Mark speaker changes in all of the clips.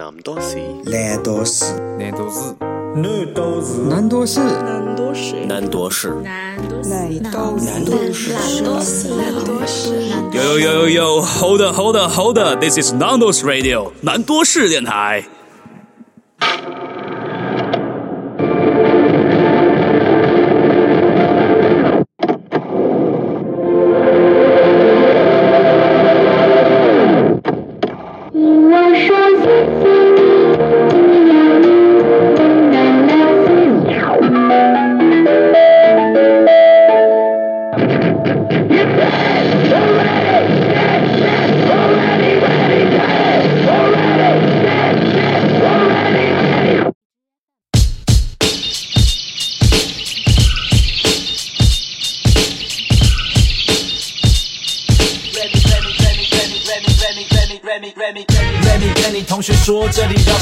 Speaker 1: 南多士，
Speaker 2: 南多士，
Speaker 3: 南多士，
Speaker 4: 南多士，
Speaker 2: 南多士，
Speaker 5: 南多士，
Speaker 1: 南多士，
Speaker 5: 南
Speaker 2: 多士，
Speaker 5: 南多士，南多士，南多士。
Speaker 3: Yo yo yo yo yo，Hold hold hold，This is 南多士 Radio，南多士电台。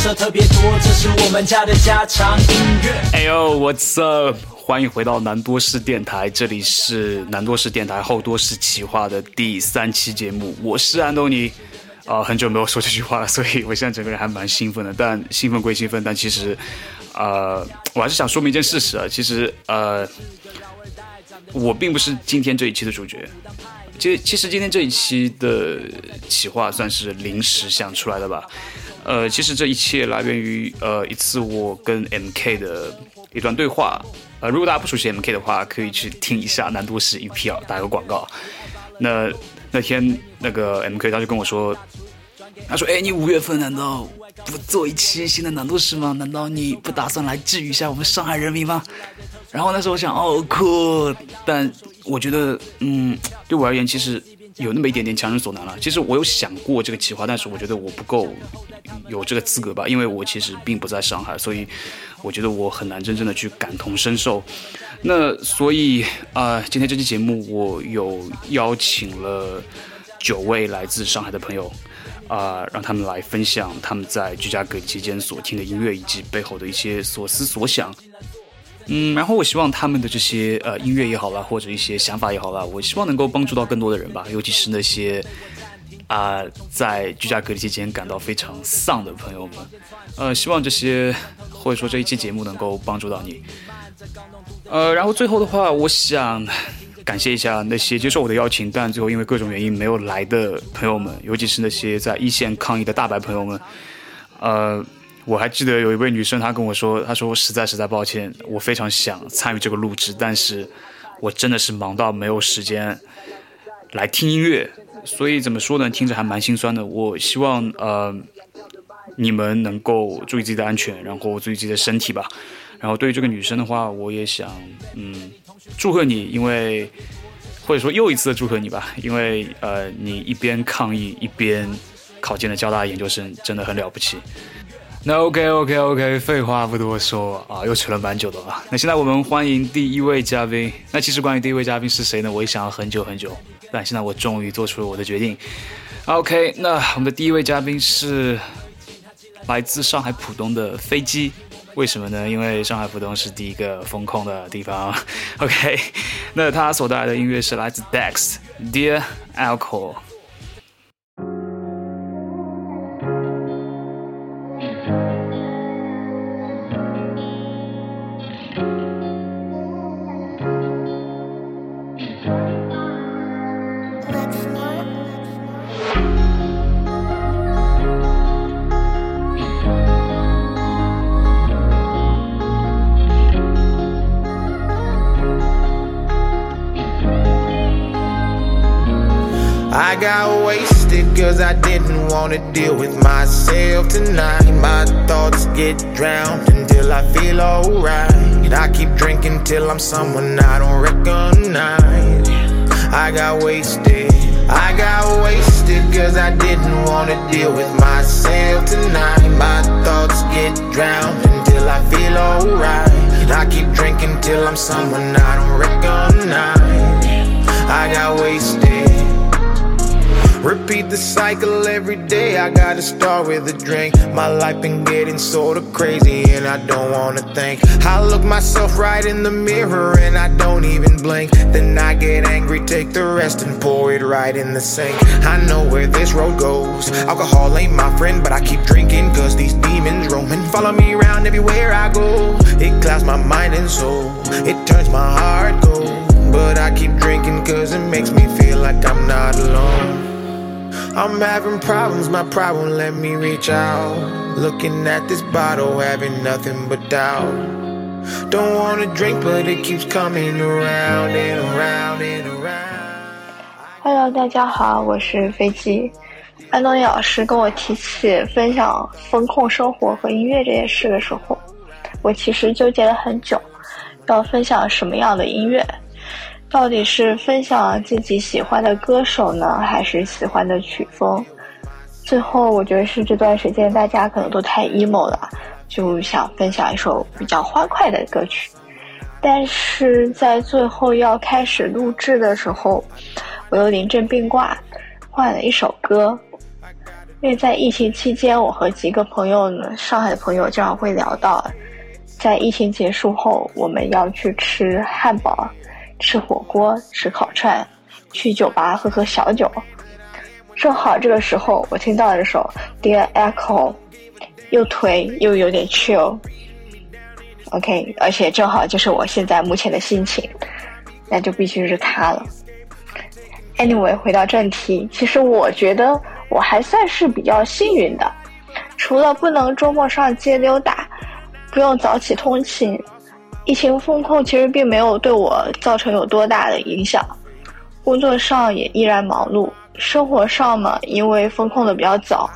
Speaker 4: 这特别多，这是我们家的家常音乐。
Speaker 3: 哎呦，What's up？欢迎回到南多士电台，这里是南多士电台后多士企划的第三期节目，我是安东尼。啊，很久没有说这句话了，所以我现在整个人还蛮兴奋的。但兴奋归兴奋，但其实，呃，我还是想说明一件事实啊，其实，呃，我并不是今天这一期的主角。其实，其实今天这一期的企划算是临时想出来的吧。呃，其实这一切来源于呃一次我跟 MK 的一段对话。呃，如果大家不熟悉 MK 的话，可以去听一下难度是 EP 打个广告。那那天那个 MK 他就跟我说，他说：“哎，你五月份难道不做一期新的难度是吗？难道你不打算来治愈一下我们上海人民吗？”然后那时候我想，哦，酷，但。我觉得，嗯，对我而言，其实有那么一点点强人所难了。其实我有想过这个企划，但是我觉得我不够有这个资格吧，因为我其实并不在上海，所以我觉得我很难真正的去感同身受。那所以啊，今天这期节目我有邀请了九位来自上海的朋友啊，让他们来分享他们在居家隔离期间所听的音乐以及背后的一些所思所想。嗯，然后我希望他们的这些呃音乐也好啦，或者一些想法也好啦，我希望能够帮助到更多的人吧，尤其是那些啊在居家隔离期间感到非常丧的朋友们。呃，希望这些或者说这一期节目能够帮助到你。呃，然后最后的话，我想感谢一下那些接受我的邀请，但最后因为各种原因没有来的朋友们，尤其是那些在一线抗疫的大白朋友们。呃。我还记得有一位女生，她跟我说：“她说实在实在抱歉，我非常想参与这个录制，但是我真的是忙到没有时间来听音乐，所以怎么说呢？听着还蛮心酸的。我希望呃你们能够注意自己的安全，然后注意自己的身体吧。然后对于这个女生的话，我也想嗯祝贺你，因为或者说又一次的祝贺你吧，因为呃你一边抗议一边考进了交大研究生，真的很了不起。”那 OK OK OK，废话不多说啊，又扯了蛮久的了。那现在我们欢迎第一位嘉宾。那其实关于第一位嘉宾是谁呢？我也想了很久很久，但现在我终于做出了我的决定。OK，那我们的第一位嘉宾是来自上海浦东的飞机。为什么呢？因为上海浦东是第一个封控的地方。OK，那他所带来的音乐是来自 Dex Dear Alcohol。
Speaker 6: Cause I didn't wanna deal with myself tonight. My thoughts get drowned until I feel alright. I keep drinking till I'm someone I don't recognize. I got wasted. I got wasted cause I didn't wanna deal with myself tonight. My thoughts get drowned until I feel alright. I keep drinking till I'm someone I don't recognize. I got wasted. Repeat the cycle every day. I gotta start with a drink. My life been getting sorta crazy, and I don't wanna think. I look myself right in the mirror, and I don't even blink. Then I get angry, take the rest, and pour it right in the sink. I know where this road goes. Alcohol ain't my friend, but I keep drinking, cause these demons roaming. Follow me around everywhere I go. It clouds my mind and soul, it turns my heart cold. But I keep drinking, cause it makes me feel like I'm not alone. I'm having problems, my problem let me reach out. Looking at this bottle, having nothing but doubt. Don't wanna drink, but it keeps coming around and around and around.
Speaker 1: Hello，大家好，我是飞机。安东尼老师跟我提起分享风控生活和音乐这件事的时候，我其实纠结了很久，要分享什么样的音乐。到底是分享自己喜欢的歌手呢，还是喜欢的曲风？最后，我觉得是这段时间大家可能都太 emo 了，就想分享一首比较欢快的歌曲。但是在最后要开始录制的时候，我又临阵变卦，换了一首歌。因为在疫情期间，我和几个朋友呢，上海的朋友经常会聊到，在疫情结束后，我们要去吃汉堡。吃火锅，吃烤串，去酒吧喝喝小酒。正好这个时候，我听到了这首《Dear Echo》，又颓又有点 chill。OK，而且正好就是我现在目前的心情，那就必须是它了。Anyway，回到正题，其实我觉得我还算是比较幸运的，除了不能周末上街溜达，不用早起通勤。疫情风控其实并没有对我造成有多大的影响，工作上也依然忙碌，生活上嘛，因为风控的比较早，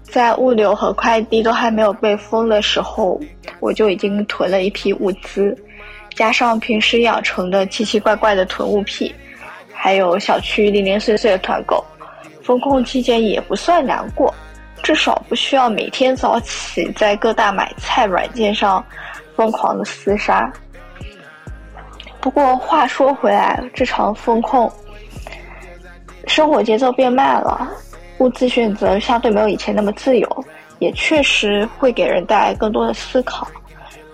Speaker 1: 在物流和快递都还没有被封的时候，我就已经囤了一批物资，加上平时养成的奇奇怪怪的囤物癖，还有小区零零碎碎的团购，风控期间也不算难过，至少不需要每天早起在各大买菜软件上。疯狂的厮杀。不过话说回来，这场风控，生活节奏变慢了，物资选择相对没有以前那么自由，也确实会给人带来更多的思考，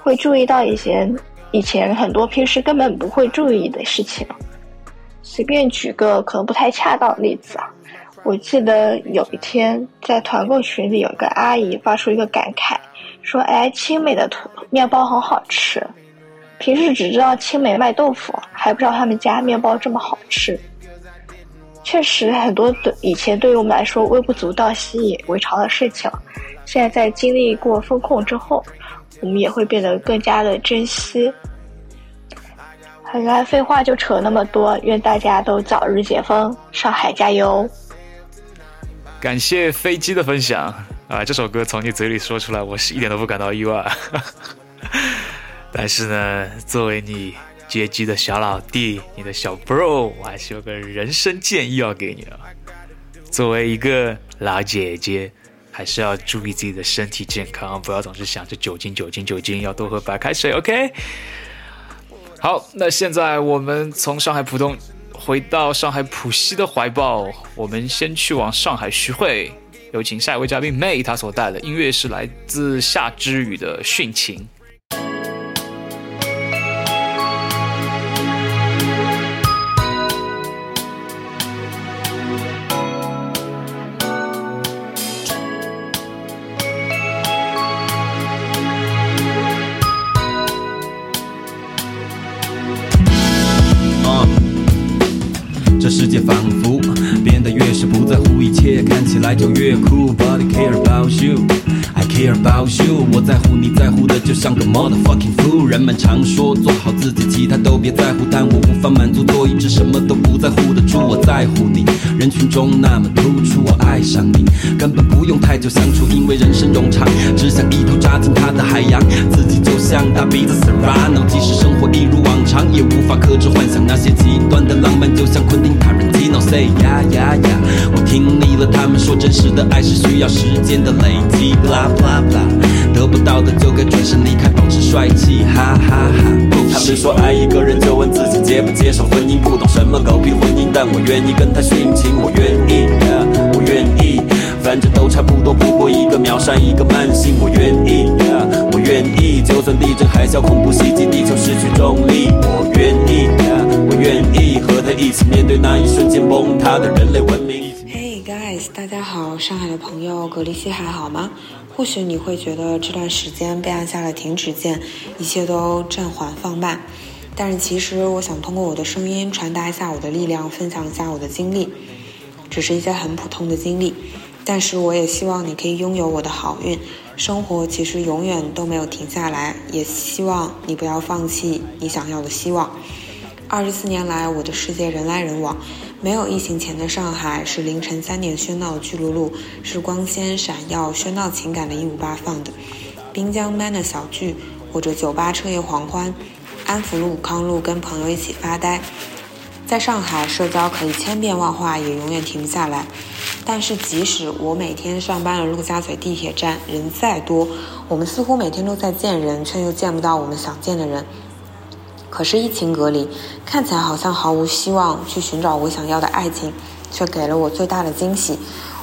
Speaker 1: 会注意到一些以前很多平时根本不会注意的事情。随便举个可能不太恰当的例子啊，我记得有一天在团购群里，有一个阿姨发出一个感慨。说哎，青美的土面包很好吃。平时只知道青美卖豆腐，还不知道他们家面包这么好吃。确实，很多的以前对于我们来说微不足道、习以为常的事情，现在在经历过风控之后，我们也会变得更加的珍惜。好了，废话就扯那么多，愿大家都早日解封，上海加油！
Speaker 3: 感谢飞机的分享。啊，这首歌从你嘴里说出来，我是一点都不感到意外。但是呢，作为你接机的小老弟，你的小 bro，我还是有个人生建议要给你啊。作为一个老姐姐，还是要注意自己的身体健康，不要总是想着酒精、酒精、酒精，要多喝白开水。OK。好，那现在我们从上海浦东回到上海浦西的怀抱，我们先去往上海徐汇。有请下一位嘉宾 May，他所带的音乐是来自夏之雨的殉情。
Speaker 7: 这世界仿佛一切，看起来就越酷。，Body care about you, care about you。我在乎你在乎的就像个 motherfucking fool。人们常说做好自己，其他都别在乎，但我无法满足做一只什么都不在乎的猪。我在乎你，人群中那么突出，我爱上你，根本不用太久相处，因为人生冗长，只想一头扎进他的海洋，自己就像大鼻子 Serrano。即使生活一如往常，也无法克制幻想那些极端的浪漫，就像昆汀。塔伦蒂诺 say 呀呀呀，我听腻了，他们说真实的爱是需要时间的累积，blah blah blah，得不到的就该转身离开，保持帅气，哈哈哈。他们说爱一个人就问自己接不接受婚姻，不懂什么狗屁婚姻，但我愿意跟他殉情，我愿意。反正都差不多，不过一个秒杀一个慢性。我愿意，yeah, 我愿意，就算地震、海啸、恐怖袭击地球，失去重力，我愿意，yeah, 我愿意和他一起面对那一瞬间崩塌的人类文明。
Speaker 8: 大家好，上海的朋友，隔离期还好吗？或许你会觉得这段时间被按下了停止键，一切都暂缓放慢。但是其实我想通过我的声音传达一下我的力量，分享一下我的经历，只是一些很普通的经历。但是我也希望你可以拥有我的好运。生活其实永远都没有停下来，也希望你不要放弃你想要的希望。二十四年来，我的世界人来人往，没有疫情前的上海是凌晨三点喧闹的巨鹿路，是光鲜闪耀喧闹情感的义无八放的滨江 man 的小聚，或者酒吧彻夜狂欢，安福路、康路跟朋友一起发呆。在上海，社交可以千变万化，也永远停不下来。但是，即使我每天上班的陆家嘴地铁站人再多，我们似乎每天都在见人，却又见不到我们想见的人。可是疫情隔离，看起来好像毫无希望去寻找我想要的爱情，却给了我最大的惊喜。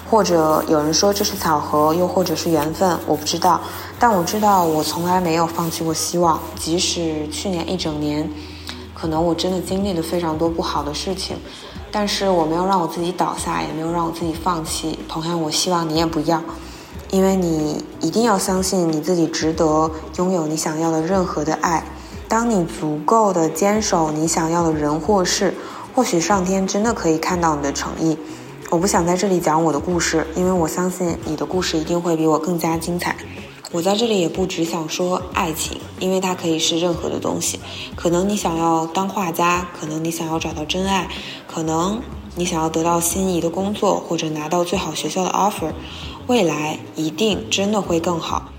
Speaker 8: 或者有人说这是巧合，又或者是缘分，我不知道。但我知道我从来没有放弃过希望，即使去年一整年，可能我真的经历了非常多不好的事情，但是我没有让我自己倒下，也没有让我自己放弃。同样，我希望你也不要，因为你一定要相信你自己值得拥有你想要的任何的爱。当你足够的坚守你想要的人或事，或许上天真的可以看到你的诚意。我不想在这里讲我的故事，因为我相信你的故事一定会比我更加精彩。我在这里也不只想说爱情，因为它可以是任何的东西。可能你想要当画家，可能你想要找到真爱，可能你想要得到心仪的工作，或者拿到最好学校的 offer。未来一定真的会更好。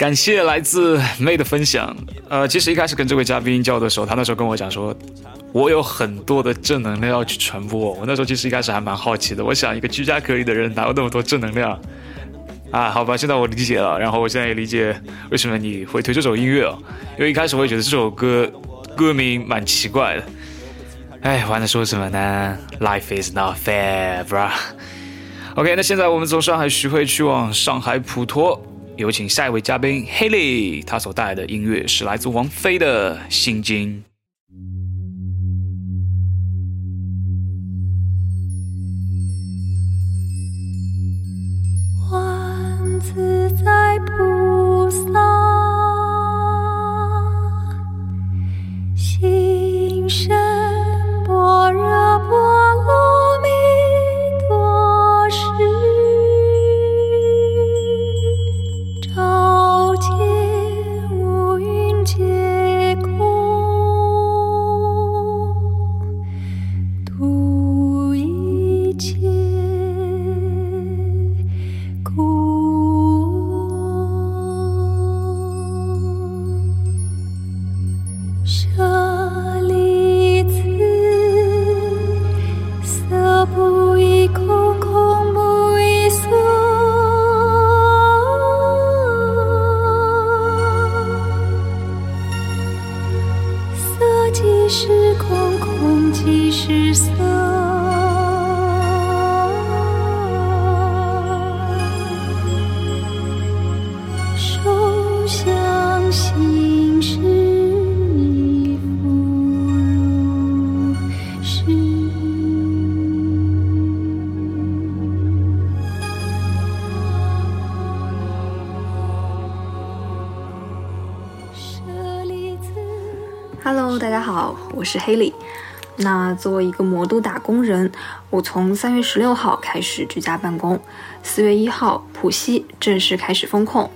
Speaker 3: 感谢来自妹的分享。呃，其实一开始跟这位嘉宾交流的时候，他那时候跟我讲说，我有很多的正能量要去传播。我那时候其实一开始还蛮好奇的，我想一个居家隔离的人哪有那么多正能量啊？好吧，现在我理解了，然后我现在也理解为什么你会推这首音乐哦，因为一开始我也觉得这首歌歌名蛮奇怪的。哎，我还能说什么呢？Life is not fair, bro. OK，那现在我们从上海徐汇去往上海普陀。有请下一位嘉宾 Haley，他所带来的音乐是来自王菲的《心经》。
Speaker 9: 观自在菩萨，心生般若波罗是
Speaker 10: Haley。那作为一个魔都打工人，我从三月十六号开始居家办公，四月一号浦西正式开始封控。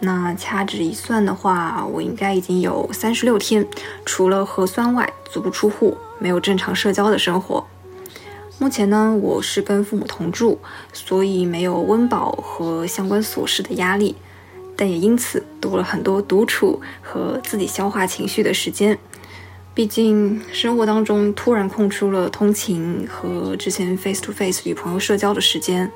Speaker 10: 那掐指一算的话，我应该已经有三十六天，除了核酸外，足不出户，没有正常社交的生活。目前呢，我是跟父母同住，所以没有温饱和相关琐事的压力，但也因此多了很多独处和自己消化情绪的时间。毕竟生活当中突然空出了通勤和之前 face to face 与朋友社交的时间，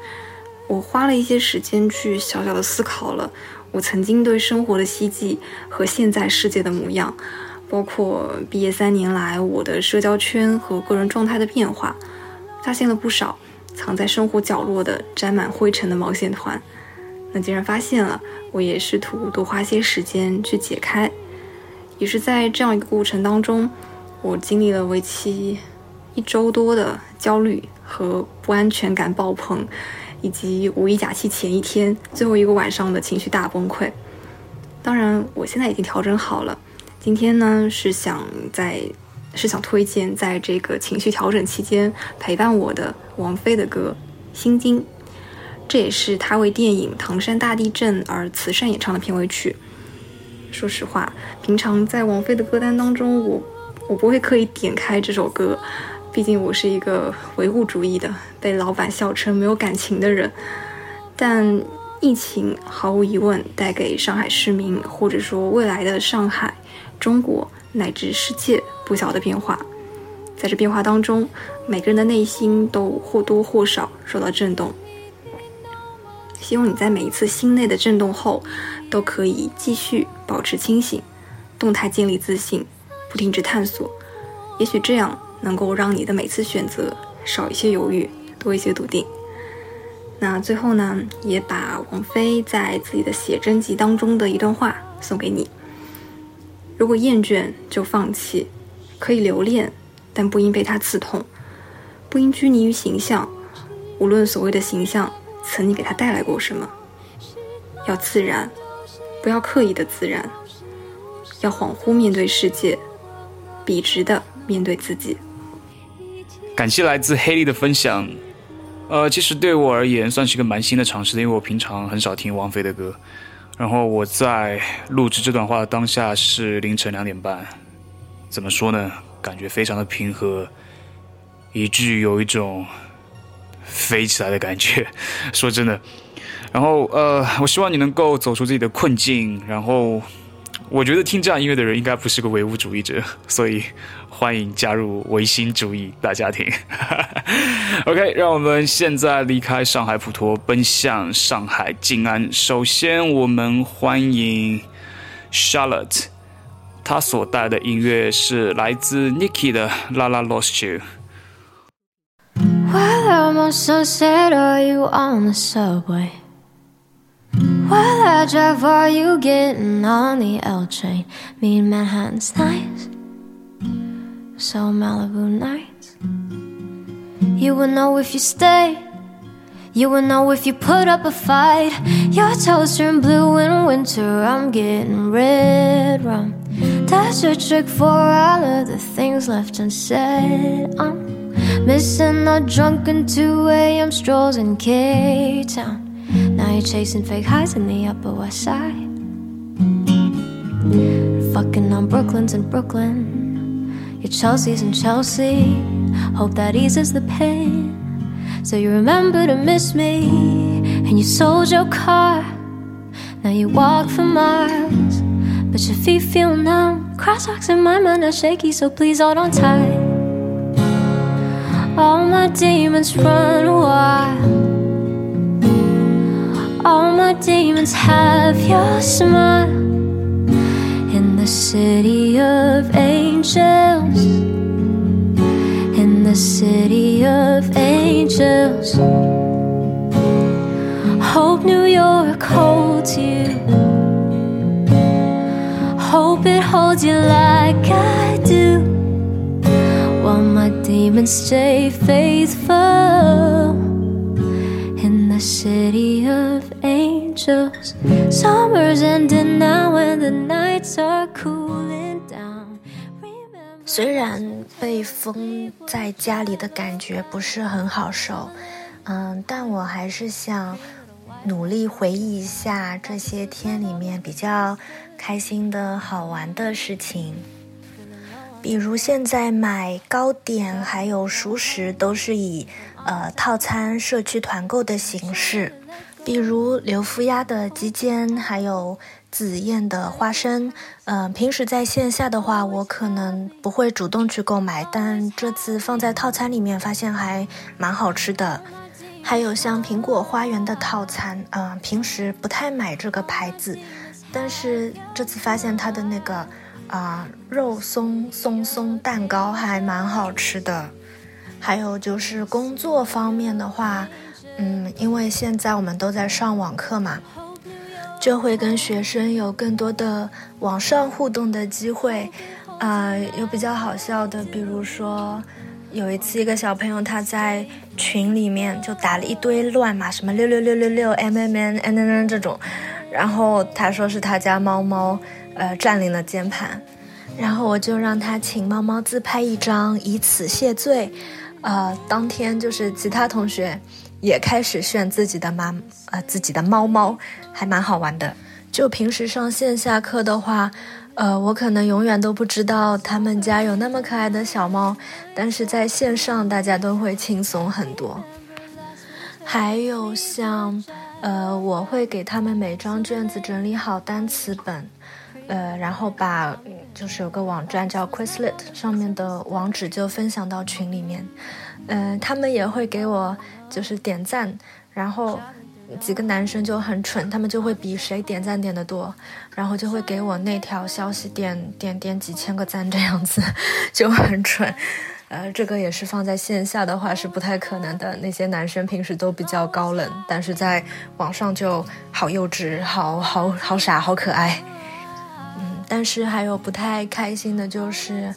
Speaker 10: 我花了一些时间去小小的思考了我曾经对生活的希冀和现在世界的模样，包括毕业三年来我的社交圈和个人状态的变化，发现了不少藏在生活角落的沾满灰尘的毛线团。那既然发现了，我也试图多花些时间去解开。也是在这样一个过程当中，我经历了为期一周多的焦虑和不安全感爆棚，以及五一假期前一天最后一个晚上的情绪大崩溃。当然，我现在已经调整好了。今天呢，是想在是想推荐在这个情绪调整期间陪伴我的王菲的歌《心经》。这也是他为电影《唐山大地震》而慈善演唱的片尾曲。说实话，平常在王菲的歌单当中，我我不会刻意点开这首歌，毕竟我是一个唯物主义的，被老板笑称没有感情的人。但疫情毫无疑问带给上海市民，或者说未来的上海、中国乃至世界不小的变化。在这变化当中，每个人的内心都或多或少受到震动。希望你在每一次心内的震动后，都可以继续保持清醒，动态建立自信，不停止探索。也许这样能够让你的每次选择少一些犹豫，多一些笃定。那最后呢，也把王菲在自己的写真集当中的一段话送给你：如果厌倦就放弃，可以留恋，但不应被它刺痛，不应拘泥于形象，无论所谓的形象。曾经给他带来过什么？要自然，不要刻意的自然。要恍惚面对世界，笔直的面对自己。
Speaker 3: 感谢来自黑莉的分享。呃，其实对我而言算是一个蛮新的尝试，因为我平常很少听王菲的歌。然后我在录制这段话的当下是凌晨两点半。怎么说呢？感觉非常的平和，以至于有一种。飞起来的感觉，说真的，然后呃，我希望你能够走出自己的困境。然后，我觉得听这样音乐的人应该不是个唯物主义者，所以欢迎加入唯心主义大家庭。OK，让我们现在离开上海普陀，奔向上海静安。首先，我们欢迎 Charlotte，她所带的音乐是来自 Nikki 的《La La Lost You》。
Speaker 9: While I'm on Sunset, are you on the subway? While I drive, are you getting on the L train? Me and Manhattan's nice, so Malibu nights. You will know if you stay. You will know if you put up a fight. Your toes turn blue in winter. I'm getting red rum. That's a trick for all of the things left unsaid. I'm Missing the drunken 2 a.m. strolls in K Town. Now you're chasing fake highs in the Upper West Side. Fucking on Brooklyn's in Brooklyn. Your Chelsea's in Chelsea. Hope that eases the pain. So you remember to miss me. And you sold your car. Now you walk for miles. But your feet feel numb. Crosswalks in my mind are shaky, so please hold on tight. All my demons run wild. All my demons have your smile. In the city of angels. In the city of angels. Hope New York holds you. Hope it holds you like I do my demons stay faithful in the city of angels. Summer's ending now and the nights are cooling down.
Speaker 11: 虽然被封在家里的感觉不是很好受，嗯，但我还是想努力回忆一下这些天里面比较开心的好玩的事情。比如现在买糕点还有熟食都是以呃套餐社区团购的形式，比如刘福鸭的鸡尖，还有紫燕的花生。嗯，平时在线下的话，我可能不会主动去购买，但这次放在套餐里面，发现还蛮好吃的。还有像苹果花园的套餐，嗯，平时不太买这个牌子，但是这次发现它的那个。啊，肉松松松蛋糕还蛮好吃的，还有就是工作方面的话，嗯，因为现在我们都在上网课嘛，就会跟学生有更多的网上互动的机会。啊，有比较好笑的，比如说有一次一个小朋友他在群里面就打了一堆乱码，什么六六六六六 M M N N N N 这种，然后他说是他家猫猫呃占领了键盘，然后我就让他请猫猫自拍一张，以此谢罪。呃，当天就是其他同学也开始炫自己的妈呃自己的猫猫，还蛮好玩的。就平时上线下课的话。呃，我可能永远都不知道他们家有那么可爱的小猫，但是在线上大家都会轻松很多。还有像，呃，我会给他们每张卷子整理好单词本，呃，然后把就是有个网站叫 Quizlet 上面的网址就分享到群里面，嗯，他们也会给我就是点赞，然后。几个男生就很蠢，他们就会比谁点赞点的多，然后就会给我那条消息点点点几千个赞这样子，就很蠢。呃，这个也是放在线下的话是不太可能的。那些男生平时都比较高冷，但是在网上就好幼稚，好好好傻，好可爱。但是还有不太开心的就是，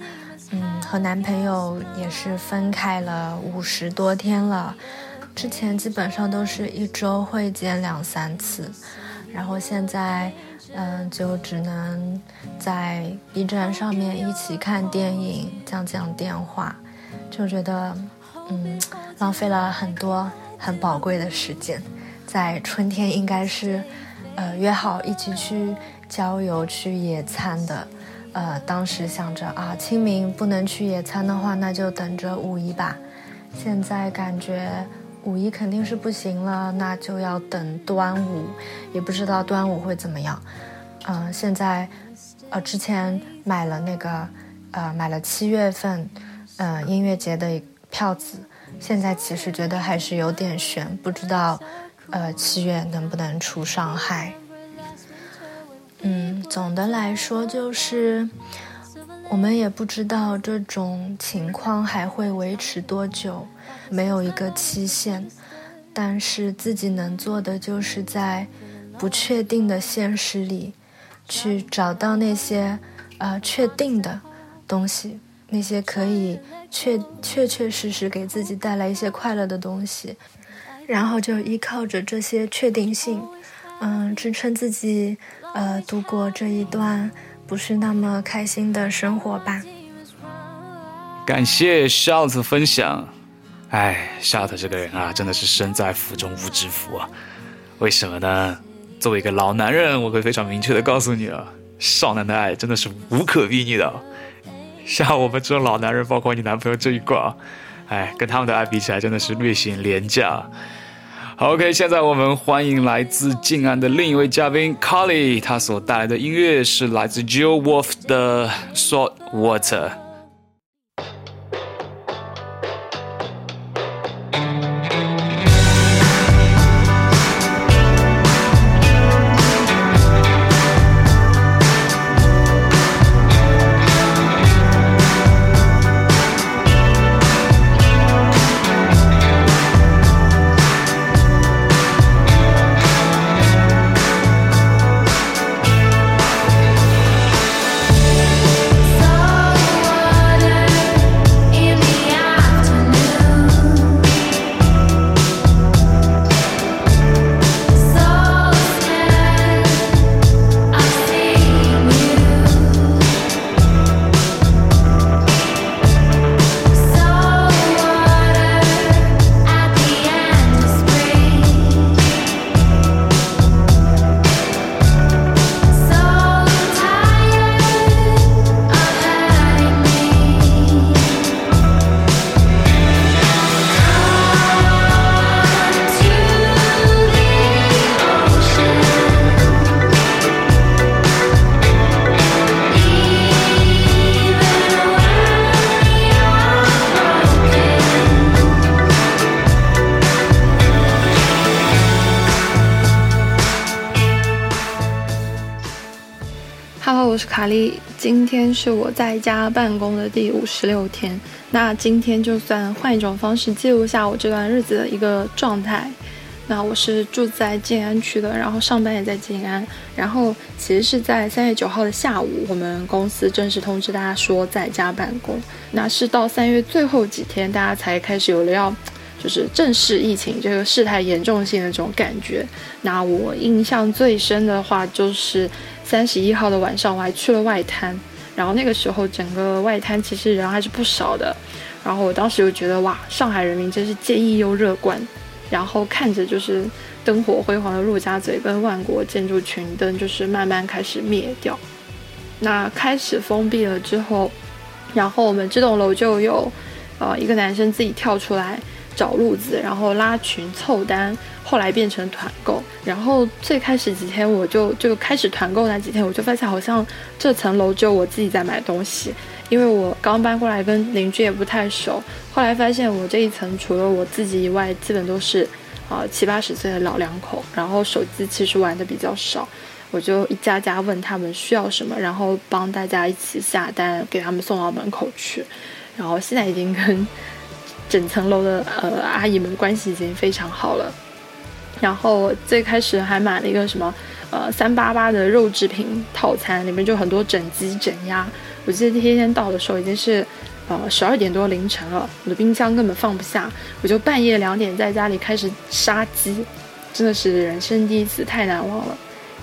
Speaker 11: 嗯，和男朋友也是分开了五十多天了。之前基本上都是一周会见两三次，然后现在，嗯，就只能在 B 站上面一起看电影、讲讲电话，就觉得，嗯，浪费了很多很宝贵的时间。在春天应该是，呃，约好一起去郊游、去野餐的，呃，当时想着啊，清明不能去野餐的话，那就等着五一吧。现在感觉。五一肯定是不行了，那就要等端午，也不知道端午会怎么样。嗯，现在，呃，之前买了那个，呃，买了七月份，嗯，音乐节的票子，现在其实觉得还是有点悬，不知道，呃，七月能不能出上海。嗯，总的来说就是，我们也不知道这种情况还会维持多久。没有一个期限，但是自己能做的就是在不确定的现实里，去找到那些呃确定的东西，那些可以确确确实实给自己带来一些快乐的东西，然后就依靠着这些确定性，嗯，支撑自己呃度过这一段不是那么开心的生活吧。
Speaker 3: 感谢 Shout 分享。哎，夏特这个人啊，真的是身在福中不知福啊！为什么呢？作为一个老男人，我会非常明确的告诉你啊，少男的爱真的是无可比拟的。像我们这种老男人，包括你男朋友这一挂，哎，跟他们的爱比起来，真的是略显廉价。好，OK，现在我们欢迎来自静安的另一位嘉宾 c a l l y 他所带来的音乐是来自 Joe Wolf 的 Salt Water。
Speaker 12: 卡莉。今天是我在家办公的第五十六天。那今天就算换一种方式记录下我这段日子的一个状态。那我是住在静安区的，然后上班也在静安。然后其实是在三月九号的下午，我们公司正式通知大家说在家办公。那是到三月最后几天，大家才开始有了要。就是正式疫情这个事态严重性的这种感觉。那我印象最深的话，就是三十一号的晚上，我还去了外滩。然后那个时候，整个外滩其实人还是不少的。然后我当时就觉得，哇，上海人民真是坚毅又乐观。然后看着就是灯火辉煌的陆家嘴跟万国建筑群灯，就是慢慢开始灭掉。那开始封闭了之后，然后我们这栋楼就有，呃，一个男生自己跳出来。找路子，然后拉群凑单，后来变成团购。然后最开始几天，我就就开始团购那几天，我就发现好像这层楼只有我自己在买东西，因为我刚搬过来，跟邻居也不太熟。后来发现我这一层除了我自己以外，基本都是啊七八十岁的老两口，然后手机其实玩的比较少。我就一家家问他们需要什么，然后帮大家一起下单，给他们送到门口去。然后现在已经跟。整层楼的呃阿姨们关系已经非常好了，然后最开始还买了一个什么呃三八八的肉制品套餐，里面就很多整鸡整鸭。我记得第一天到的时候已经是呃十二点多凌晨了，我的冰箱根本放不下，我就半夜两点在家里开始杀鸡，真的是人生第一次，太难忘了。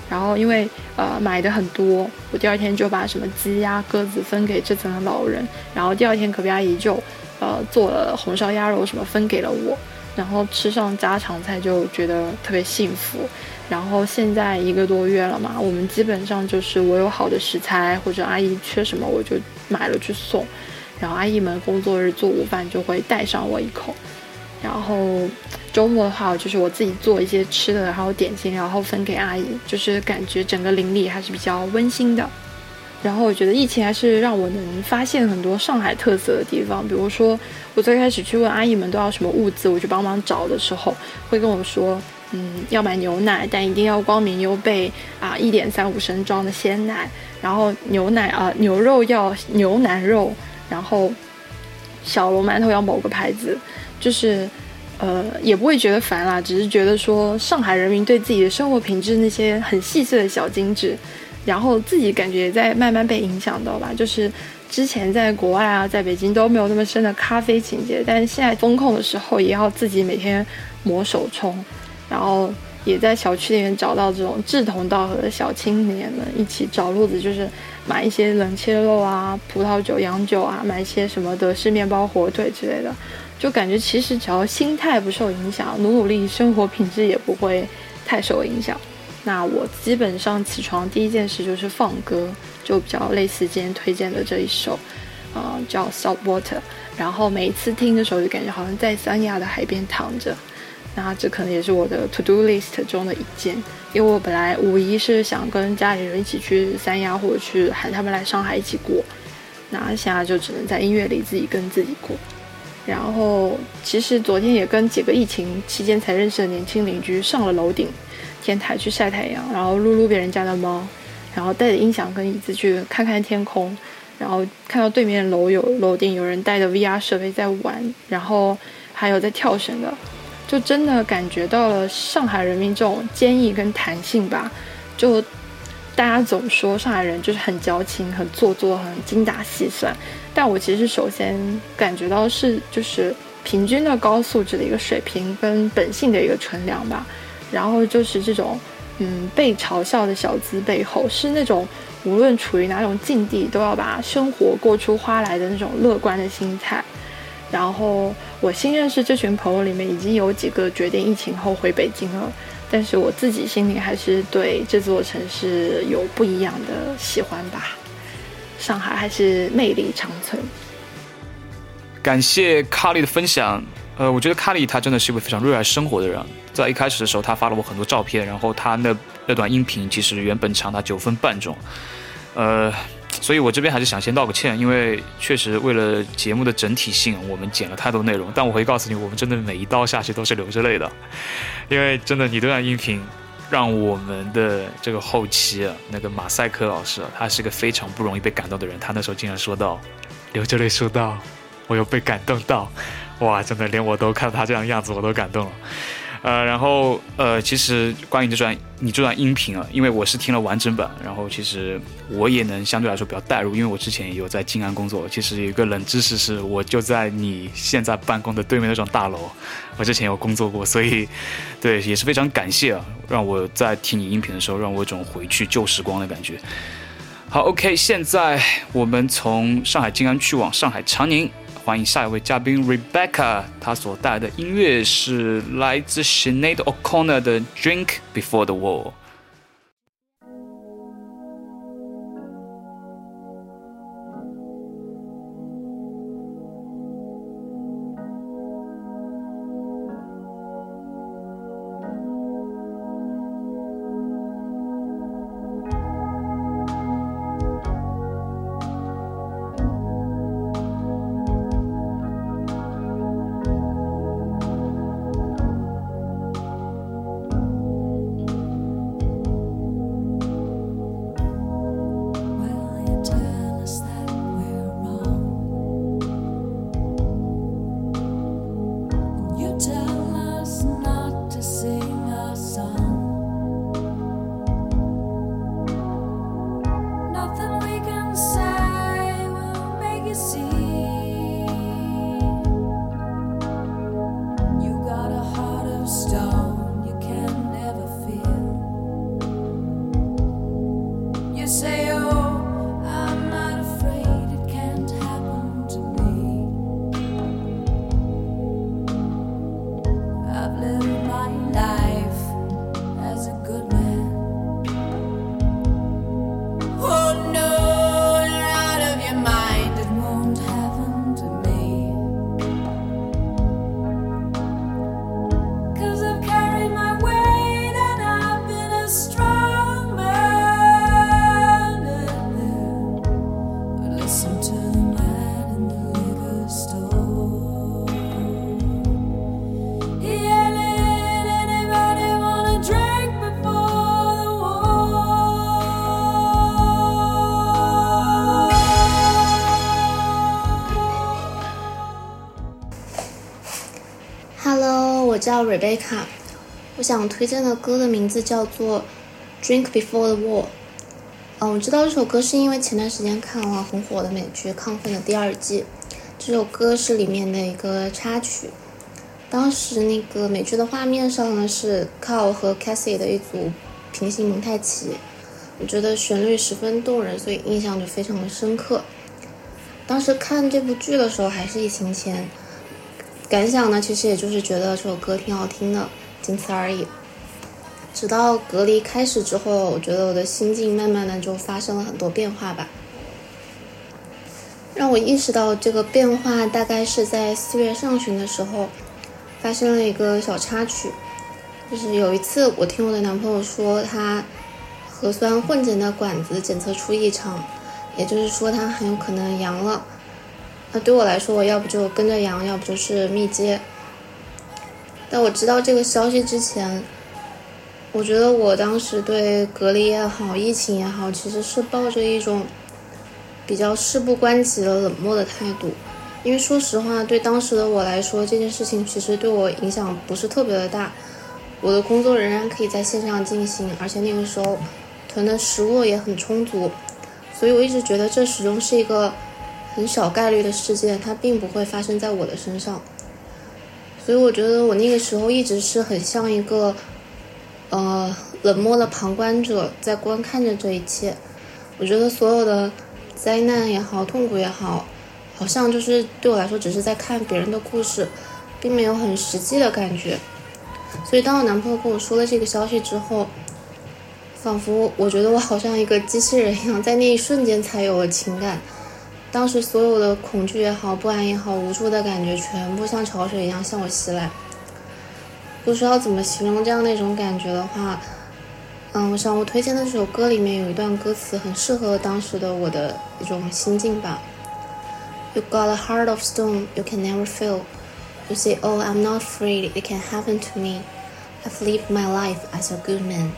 Speaker 12: 然后因为呃买的很多，我第二天就把什么鸡鸭鸽子分给这层的老人，然后第二天隔壁阿姨就。呃，做了红烧鸭肉什么分给了我，然后吃上家常菜就觉得特别幸福。然后现在一个多月了嘛，我们基本上就是我有好的食材或者阿姨缺什么我就买了去送，然后阿姨们工作日做午饭就会带上我一口，然后周末的话就是我自己做一些吃的，然后点心，然后分给阿姨，就是感觉整个邻里还是比较温馨的。然后我觉得疫情还是让我能发现很多上海特色的地方，比如说我最开始去问阿姨们都要什么物资，我去帮忙找的时候，会跟我说，嗯，要买牛奶，但一定要光明优贝啊，一点三五升装的鲜奶，然后牛奶啊，牛肉要牛腩肉，然后小笼馒头要某个牌子，就是呃也不会觉得烦啦，只是觉得说上海人民对自己的生活品质那些很细碎的小精致。然后自己感觉也在慢慢被影响到吧，就是之前在国外啊，在北京都没有那么深的咖啡情节，但是现在风控的时候也要自己每天磨手冲，然后也在小区里面找到这种志同道合的小青年们一起找路子，就是买一些冷切肉啊、葡萄酒、洋酒啊，买一些什么德式面包、火腿之类的，就感觉其实只要心态不受影响，努努力，生活品质也不会太受影响。那我基本上起床第一件事就是放歌，就比较类似今天推荐的这一首，呃，叫《Salt Water》。然后每一次听的时候，就感觉好像在三亚的海边躺着。那这可能也是我的 To Do List 中的一件，因为我本来五一是想跟家里人一起去三亚，或者去喊他们来上海一起过。那现在就只能在音乐里自己跟自己过。然后其实昨天也跟几个疫情期间才认识的年轻邻居上了楼顶。天台去晒太阳，然后撸撸别人家的猫，然后带着音响跟椅子去看看天空，然后看到对面楼有楼顶有人带着 VR 设备在玩，然后还有在跳绳的，就真的感觉到了上海人民这种坚毅跟弹性吧。就大家总说上海人就是很矫情、很做作、很精打细算，但我其实首先感觉到是就是平均的高素质的一个水平跟本性的一个纯良吧。然后就是这种，嗯，被嘲笑的小资背后，是那种无论处于哪种境地，都要把生活过出花来的那种乐观的心态。然后我新认识这群朋友里面，已经有几个决定疫情后回北京了，但是我自己心里还是对这座城市有不一样的喜欢吧。上海还是魅力长存。
Speaker 3: 感谢卡莉的分享。呃，我觉得卡莉她真的是一位非常热爱生活的人。在一开始的时候，她发了我很多照片，然后她那那段音频其实原本长达九分半钟。呃，所以我这边还是想先道个歉，因为确实为了节目的整体性，我们剪了太多内容。但我会告诉你，我们真的每一刀下去都是流着泪的，因为真的你这段音频让我们的这个后期啊，那个马赛克老师啊，他是个非常不容易被感动的人。他那时候竟然说到，流着泪说道：“我有被感动到。”哇，真的连我都看到他这样样子，我都感动了。呃，然后呃，其实关于这段你这段音频啊，因为我是听了完整版，然后其实我也能相对来说比较代入，因为我之前也有在静安工作。其实有一个冷知识是，我就在你现在办公的对面那幢大楼，我之前有工作过，所以对也是非常感谢啊，让我在听你音频的时候，让我有种回去旧时光的感觉。好，OK，现在我们从上海静安去往上海长宁。欢迎下一位嘉宾 Rebecca，她所带来的音乐是来自 Sinead O'Connor 的《Drink Before the War》。
Speaker 13: 叫 Rebecca，我想推荐的歌的名字叫做《Drink Before the War》。嗯，我知道这首歌是因为前段时间看了很火的美剧《亢奋》的第二季，这首歌是里面的一个插曲。当时那个美剧的画面上呢是 Carl 和 Cassie 的一组平行蒙太奇，我觉得旋律十分动人，所以印象就非常的深刻。当时看这部剧的时候还是疫情前。感想呢，其实也就是觉得这首歌挺好听的，仅此而已。直到隔离开始之后，我觉得我的心境慢慢的就发生了很多变化吧。让我意识到这个变化，大概是在四月上旬的时候，发生了一个小插曲。就是有一次，我听我的男朋友说，他核酸混检的管子检测出异常，也就是说他很有可能阳了。那对我来说，我要不就跟着阳，要不就是密接。但我知道这个消息之前，我觉得我当时对隔离也好，疫情也好，其实是抱着一种比较事不关己的冷漠的态度。因为说实话，对当时的我来说，这件事情其实对我影响不是特别的大。我的工作仍然可以在线上进行，而且那个时候囤的食物也很充足，所以我一直觉得这始终是一个。很小概率的事件，它并不会发生在我的身上，所以我觉得我那个时候一直是很像一个，呃，冷漠的旁观者，在观看着这一切。我觉得所有的灾难也好，痛苦也好，好像就是对我来说，只是在看别人的故事，并没有很实际的感觉。所以当我男朋友跟我说了这个消息之后，仿佛我觉得我好像一个机器人一样，在那一瞬间才有了情感。当时所有的恐惧也好，不安也好，无助的感觉全部像潮水一样向我袭来。不知道怎么形容这样的一种感觉的话，嗯，我想我推荐的这首歌里面有一段歌词很适合当时的我的一种心境吧。You got a heart of stone, you can never feel. You say, Oh, I'm not afraid, it can happen to me. I've lived my life as a good man.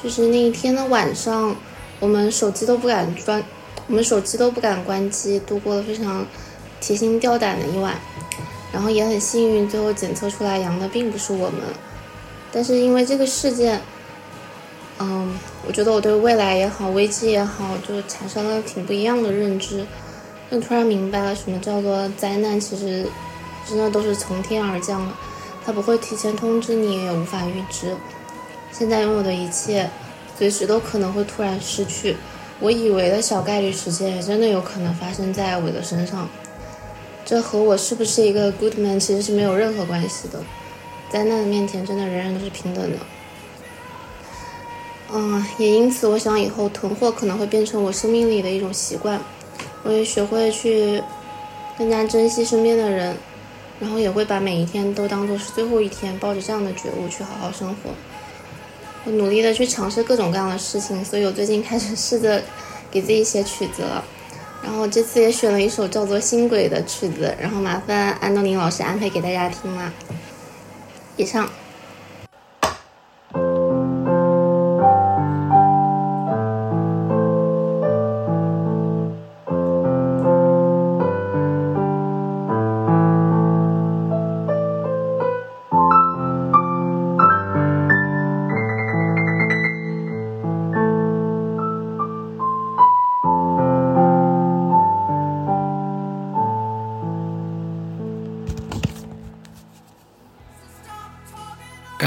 Speaker 13: 就是那一天的晚上，我们手机都不敢关，我们手机都不敢关机，度过了非常提心吊胆的一晚。然后也很幸运，最后检测出来阳的并不是我们。但是因为这个事件，嗯，我觉得我对未来也好，危机也好，就产生了挺不一样的认知。就突然明白了什么叫做灾难，其实真的都是从天而降的，它不会提前通知你，也无法预知。现在拥有的一切，随时都可能会突然失去。我以为的小概率事件，真的有可能发生在我的身上。这和我是不是一个 good man 其实是没有任何关系的。灾难的面前，真的人人都是平等的。嗯，也因此，我想以后囤货可能会变成我生命里的一种习惯。我也学会去更加珍惜身边的人，然后也会把每一天都当做是最后一天，抱着这样的觉悟去好好生活。我努力的去尝试各种各样的事情，所以我最近开始试着给自己写曲子了。然后这次也选了一首叫做《星轨》的曲子，然后麻烦安东尼老师安排给大家听啦。以上。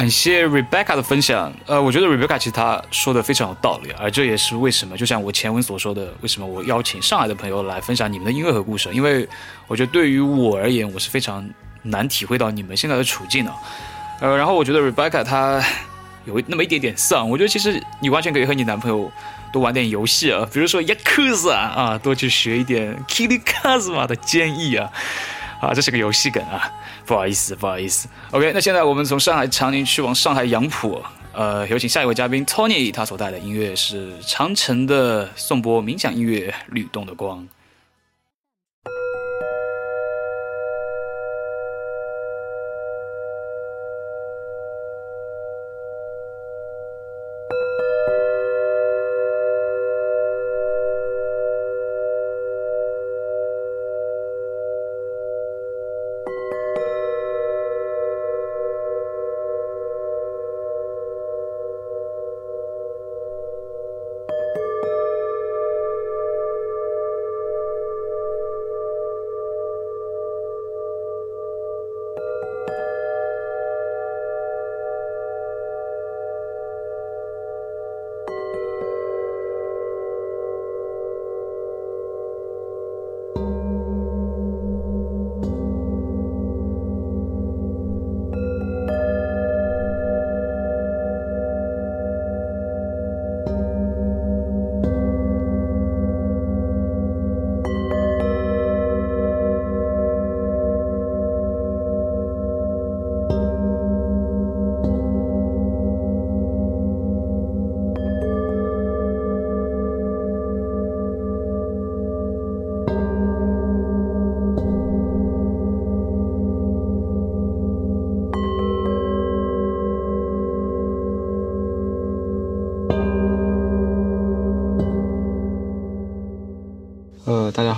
Speaker 3: 谢 Rebecca 的分享。呃，我觉得 Rebecca 其实她说的非常有道理，而这也是为什么，就像我前文所说的，为什么我邀请上海的朋友来分享你们的音乐和故事，因为我觉得对于我而言，我是非常难体会到你们现在的处境的。呃，然后我觉得 Rebecca 她有那么一点点丧，我觉得其实你完全可以和你男朋友多玩点游戏啊，比如说 Yakuza 啊，多去学一点 Kili Kazuma 的剑艺啊。啊，这是个游戏梗啊，不好意思，不好意思。OK，那现在我们从上海长宁去往上海杨浦，呃，有请下一位嘉宾 Tony，他所带的音乐是长城的颂钵冥想音乐《律动的光》。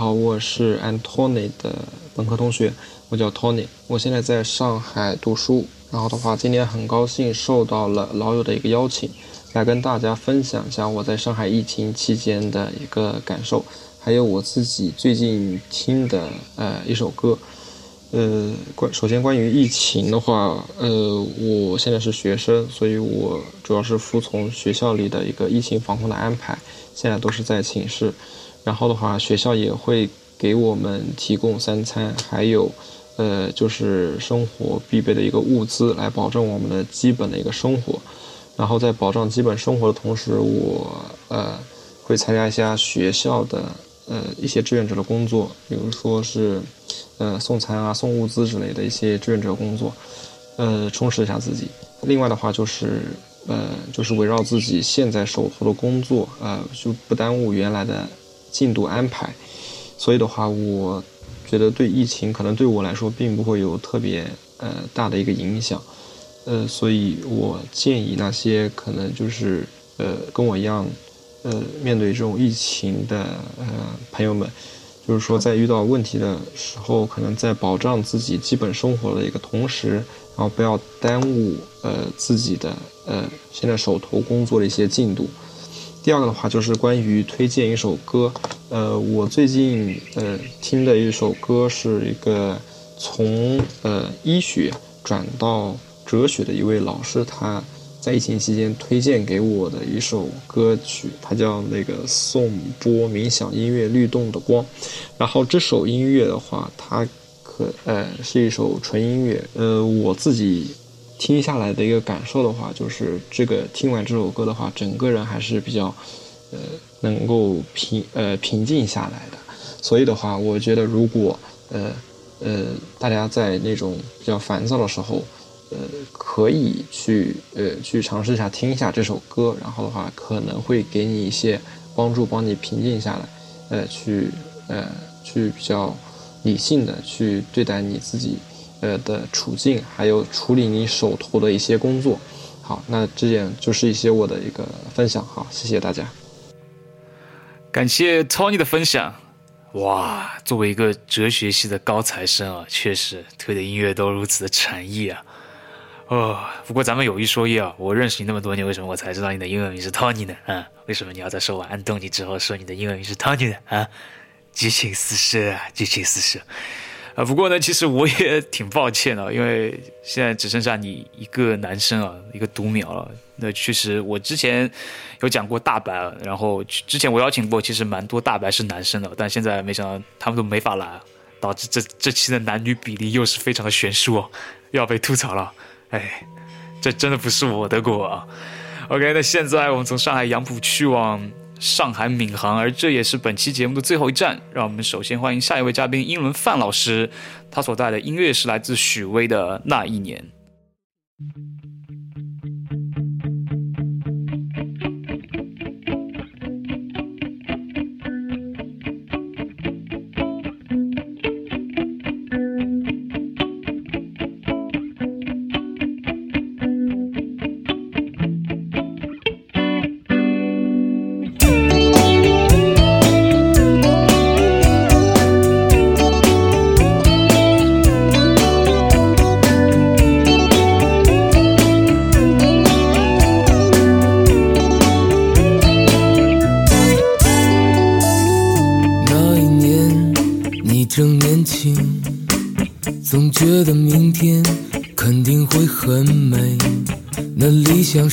Speaker 14: 好，我是 Antony 的本科同学，我叫 Tony，我现在在上海读书。然后的话，今天很高兴受到了老友的一个邀请，来跟大家分享一下我在上海疫情期间的一个感受，还有我自己最近听的呃一首歌。呃，关首先关于疫情的话，呃，我现在是学生，所以我主要是服从学校里的一个疫情防控的安排，现在都是在寝室。然后的话，学校也会给我们提供三餐，还有，呃，就是生活必备的一个物资，来保证我们的基本的一个生活。然后在保障基本生活的同时，我呃会参加一下学校的呃一些志愿者的工作，比如说是呃送餐啊、送物资之类的一些志愿者工作，呃充实一下自己。另外的话就是呃就是围绕自己现在手头的工作，呃就不耽误原来的。进度安排，所以的话，我觉得对疫情可能对我来说并不会有特别呃大的一个影响，呃，所以我建议那些可能就是呃跟我一样，呃面对这种疫情的呃朋友们，就是说在遇到问题的时候，可能在保障自己基本生活的一个同时，然后不要耽误呃自己的呃现在手头工作的一些进度。第二个的话就是关于推荐一首歌，呃，我最近呃听的一首歌是一个从呃医学转到哲学的一位老师，他在疫情期间推荐给我的一首歌曲，它叫那个颂钵冥想音乐律动的光。然后这首音乐的话，它可呃是一首纯音乐，呃，我自己。听下来的一个感受的话，就是这个听完这首歌的话，整个人还是比较，呃，能够平呃平静下来的。所以的话，我觉得如果呃呃大家在那种比较烦躁的时候，呃，可以去呃去尝试一下听一下这首歌，然后的话可能会给你一些帮助，帮你平静下来，呃，去呃去比较理性的去对待你自己。呃的处境，还有处理你手头的一些工作。好，那这点就是一些我的一个分享。好，谢谢大家。
Speaker 3: 感谢 Tony 的分享。哇，作为一个哲学系的高材生啊，确实推的音乐都如此的禅意啊。哦，不过咱们有一说一啊，我认识你那么多年，为什么我才知道你的英文名是 Tony 呢？啊，为什么你要在说完安东尼之后说你的英文名是 Tony 呢？啊，激情四射啊，激情四射。啊，不过呢，其实我也 挺抱歉的，因为现在只剩下你一个男生啊，一个独苗了。那确实，我之前有讲过大白，然后之前我邀请过，其实蛮多大白是男生的，但现在没想到他们都没法来，导致这这期的男女比例又是非常的悬殊，又要被吐槽了。哎，这真的不是我的锅啊。OK，那现在我们从上海杨浦去往。上海闵行，而这也是本期节目的最后一站。让我们首先欢迎下一位嘉宾英伦范老师，他所带的音乐是来自许巍的《那一年》。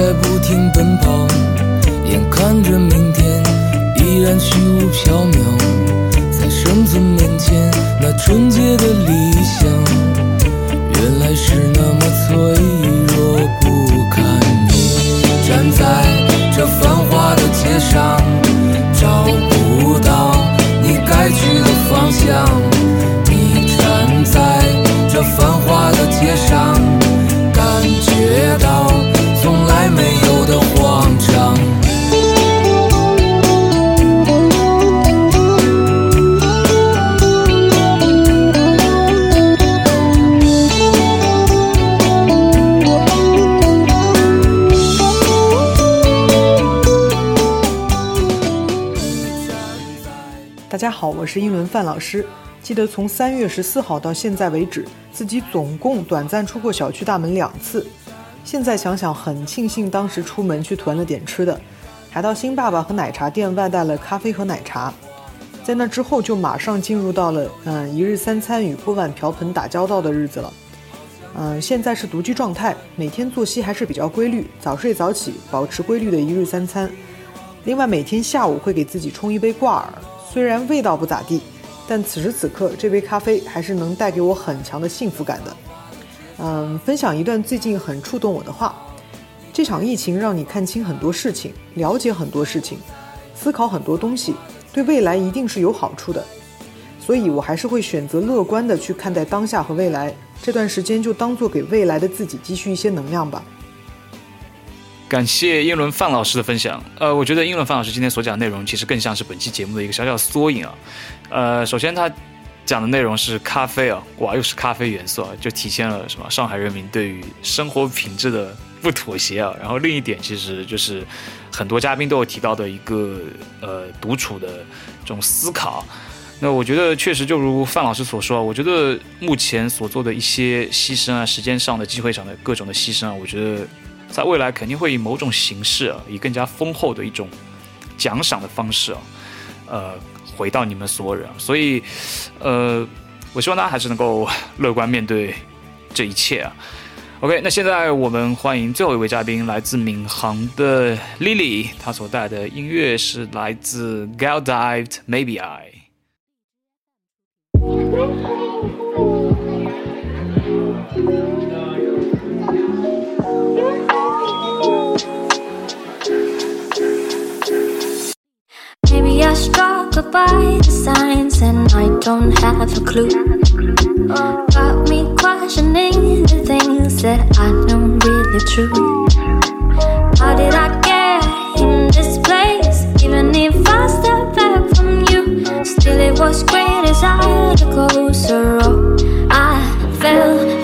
Speaker 15: 在不停奔跑，眼看着明天依然虚无缥缈，在生存面前那纯洁的脸。
Speaker 16: 是英伦范老师，记得从三月十四号到现在为止，自己总共短暂出过小区大门两次。现在想想，很庆幸当时出门去囤了点吃的，还到新爸爸和奶茶店外带了咖啡和奶茶。在那之后，就马上进入到了嗯一日三餐与锅碗瓢盆打交道的日子了。嗯，现在是独居状态，每天作息还是比较规律，早睡早起，保持规律的一日三餐。另外，每天下午会给自己冲一杯挂耳，虽然味道不咋地，但此时此刻这杯咖啡还是能带给我很强的幸福感的。嗯，分享一段最近很触动我的话：这场疫情让你看清很多事情，了解很多事情，思考很多东西，对未来一定是有好处的。所以我还是会选择乐观的去看待当下和未来。这段时间就当做给未来的自己积蓄一些能量吧。
Speaker 3: 感谢英伦范老师的分享。呃，我觉得英伦范老师今天所讲的内容，其实更像是本期节目的一个小小缩影啊。呃，首先他讲的内容是咖啡啊，哇，又是咖啡元素啊，就体现了什么上海人民对于生活品质的不妥协啊。然后另一点，其实就是很多嘉宾都有提到的一个呃独处的这种思考。那我觉得确实就如范老师所说，我觉得目前所做的一些牺牲啊，时间上的、机会上的各种的牺牲啊，我觉得在未来肯定会以某种形式啊，以更加丰厚的一种奖赏的方式啊，呃，回到你们所有人。所以，呃，我希望大家还是能够乐观面对这一切啊。OK，那现在我们欢迎最后一位嘉宾，来自闵行的 Lily，她所带的音乐是来自 Gal Dived Maybe I。
Speaker 9: I struggle by the signs and I don't have a clue. Got me questioning the things that I know really true. How did I get in this place? Even if I step back from you, still it was great as I got closer. Oh, I fell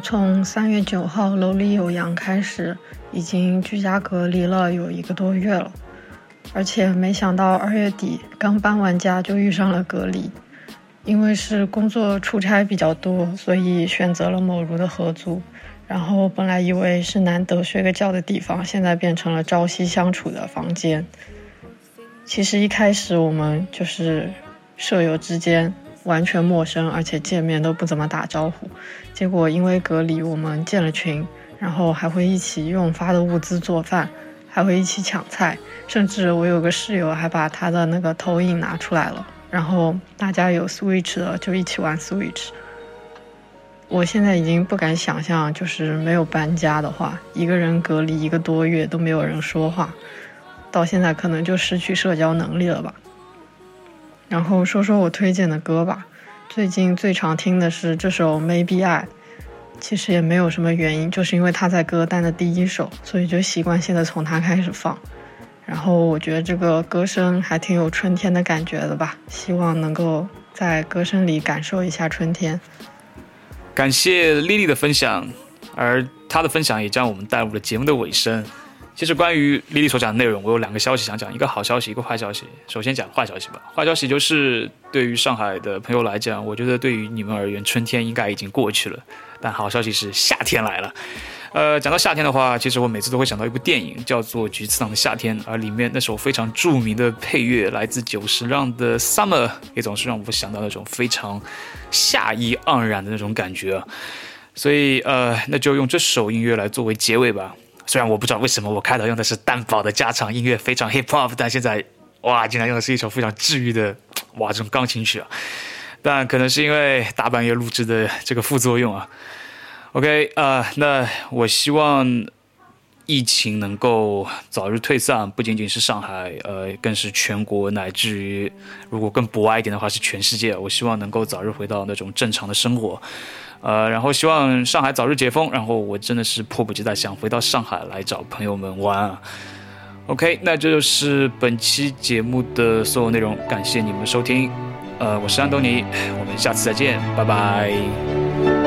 Speaker 17: 从三月九号楼里有羊开始，已经居家隔离了有一个多月了，而且没想到二月底刚搬完家就遇上了隔离。因为是工作出差比较多，所以选择了某如的合租。然后本来以为是难得睡个觉的地方，现在变成了朝夕相处的房间。其实一开始我们就是舍友之间完全陌生，而且见面都不怎么打招呼。结果因为隔离，我们建了群，然后还会一起用发的物资做饭，还会一起抢菜，甚至我有个室友还把他的那个投影拿出来了，然后大家有 Switch 的就一起玩 Switch。我现在已经不敢想象，就是没有搬家的话，一个人隔离一个多月都没有人说话，到现在可能就失去社交能力了吧。然后说说我推荐的歌吧，最近最常听的是这首《Maybe I》，其实也没有什么原因，就是因为它在歌单的第一首，所以就习惯性的从它开始放。然后我觉得这个歌声还挺有春天的感觉的吧，希望能够在歌声里感受一下春天。
Speaker 3: 感谢丽丽的分享，而她的分享也将我们带入了节目的尾声。其实关于丽丽所讲的内容，我有两个消息想讲，一个好消息，一个坏消息。首先讲坏消息吧，坏消息就是对于上海的朋友来讲，我觉得对于你们而言，春天应该已经过去了。但好消息是夏天来了。呃，讲到夏天的话，其实我每次都会想到一部电影，叫做《菊次郎的夏天》，而里面那首非常著名的配乐来自久石让的《Summer》，也总是让我想到那种非常夏意盎然的那种感觉。所以，呃，那就用这首音乐来作为结尾吧。虽然我不知道为什么我开头用的是蛋堡的家常音乐，非常 hip hop，但现在哇，竟然用的是一首非常治愈的哇这种钢琴曲啊！但可能是因为大半夜录制的这个副作用啊。OK，呃，那我希望疫情能够早日退散，不仅仅是上海，呃，更是全国，乃至于如果更博爱一点的话，是全世界。我希望能够早日回到那种正常的生活，呃，然后希望上海早日解封，然后我真的是迫不及待想回到上海来找朋友们玩啊。OK，那这就是本期节目的所有内容，感谢你们收听，呃，我是安东尼，我们下次再见，拜拜。